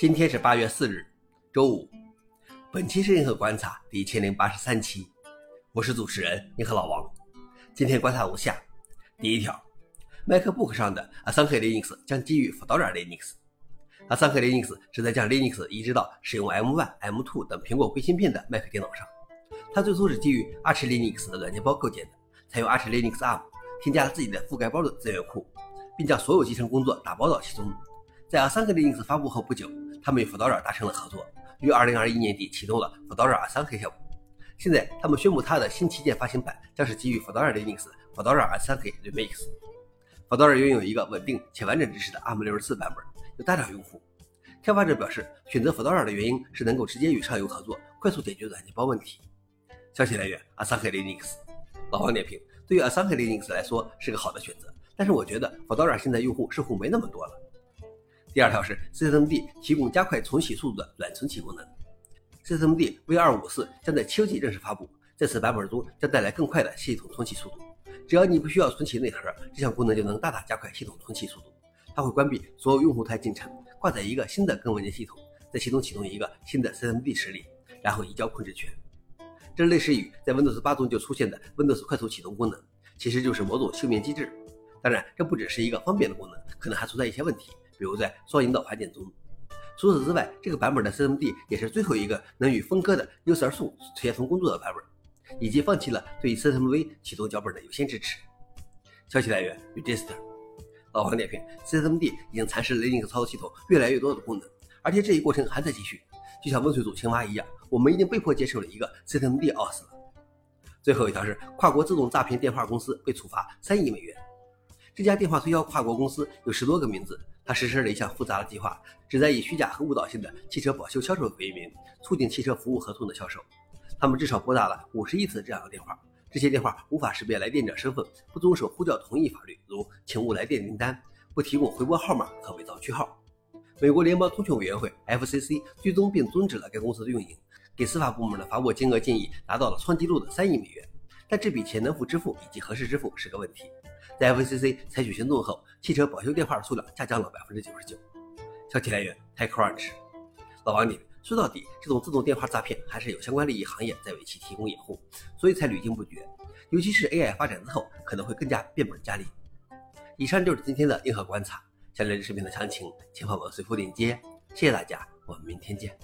今天是八月四日，周五。本期是银河观察第一千零八十三期，我是主持人银河老王。今天观察如下：第一条，MacBook 上的 Async Linux 将基于 Fedora Linux。Async Linux 是在将 Linux 移植到使用 M1、M2 等苹果硅芯片的 Mac 电脑上。它最初是基于 Arch Linux 的软件包构建的，采用 Arch Linux ARM，添加了自己的覆盖包的资源库，并将所有集成工作打包到其中。在 Async Linux 发布后不久。他们与 Fedora 达成了合作，于2021年底启动了 Fedora 3K 项目。现在，他们宣布它的新旗舰发行版将是基于 Fedora Linux Fedora 3K Remix。Fedora 拥有一个稳定且完整支持的 ARM64 版本，有大量用户。开发者表示，选择 Fedora 的原因是能够直接与上游合作，快速解决软件包问题。消息来源：Async Linux。老王点评：对于 Async Linux 来说是个好的选择，但是我觉得 Fedora 现在用户似乎没那么多了。第二条是 systemd 提供加快重启速度的软重启功能。systemd v254 将在秋季正式发布，在此版本中将带来更快的系统重启速度。只要你不需要重启内核，这项功能就能大大加快系统重启速度。它会关闭所有用户端进程，挂载一个新的更文件系统，在其中启动一个新的 CMD 实例，然后移交控制权。这类似于在 Windows 8中就出现的 Windows 快速启动功能，其实就是某种休眠机制。当然，这不只是一个方便的功能，可能还存在一些问题。比如在双引导盘点中，除此之外，这个版本的 CMD 也是最后一个能与分割的 User 数协同工作的版本，以及放弃了对 CMV 启动脚本的有限支持。消息来源：Register。老黄点评：CMD 已经蚕食 Linux 操作系统越来越多的功能，而且这一过程还在继续。就像温水煮青蛙一样，我们已经被迫接受了一个 CMD OS 了。最后一条是跨国自动诈骗电话公司被处罚三亿美元。这家电话推销跨国公司有十多个名字。他实施了一项复杂的计划，旨在以虚假和误导性的汽车保修销售为名，促进汽车服务合同的销售。他们至少拨打了五十亿次这样的电话，这些电话无法识别来电者身份，不遵守呼叫同意法律，如请勿来电名单，不提供回拨号码和伪造区号。美国联邦通讯委员会 FCC 最终并终止了该公司的运营，给司法部门的罚没金额建议达到了创纪录的三亿美元，但这笔钱能否支付以及何时支付是个问题。在 FCC 采取行动后，汽车保修电话数量下降了百分之九十九。消息来源：TechCrunch。老王你：说到底，这种自动电话诈骗还是有相关利益行业在为其提供掩护，所以才屡禁不绝。尤其是 AI 发展之后，可能会更加变本加厉。以上就是今天的硬核观察。想了解视频的详情，请访问随附链接。谢谢大家，我们明天见。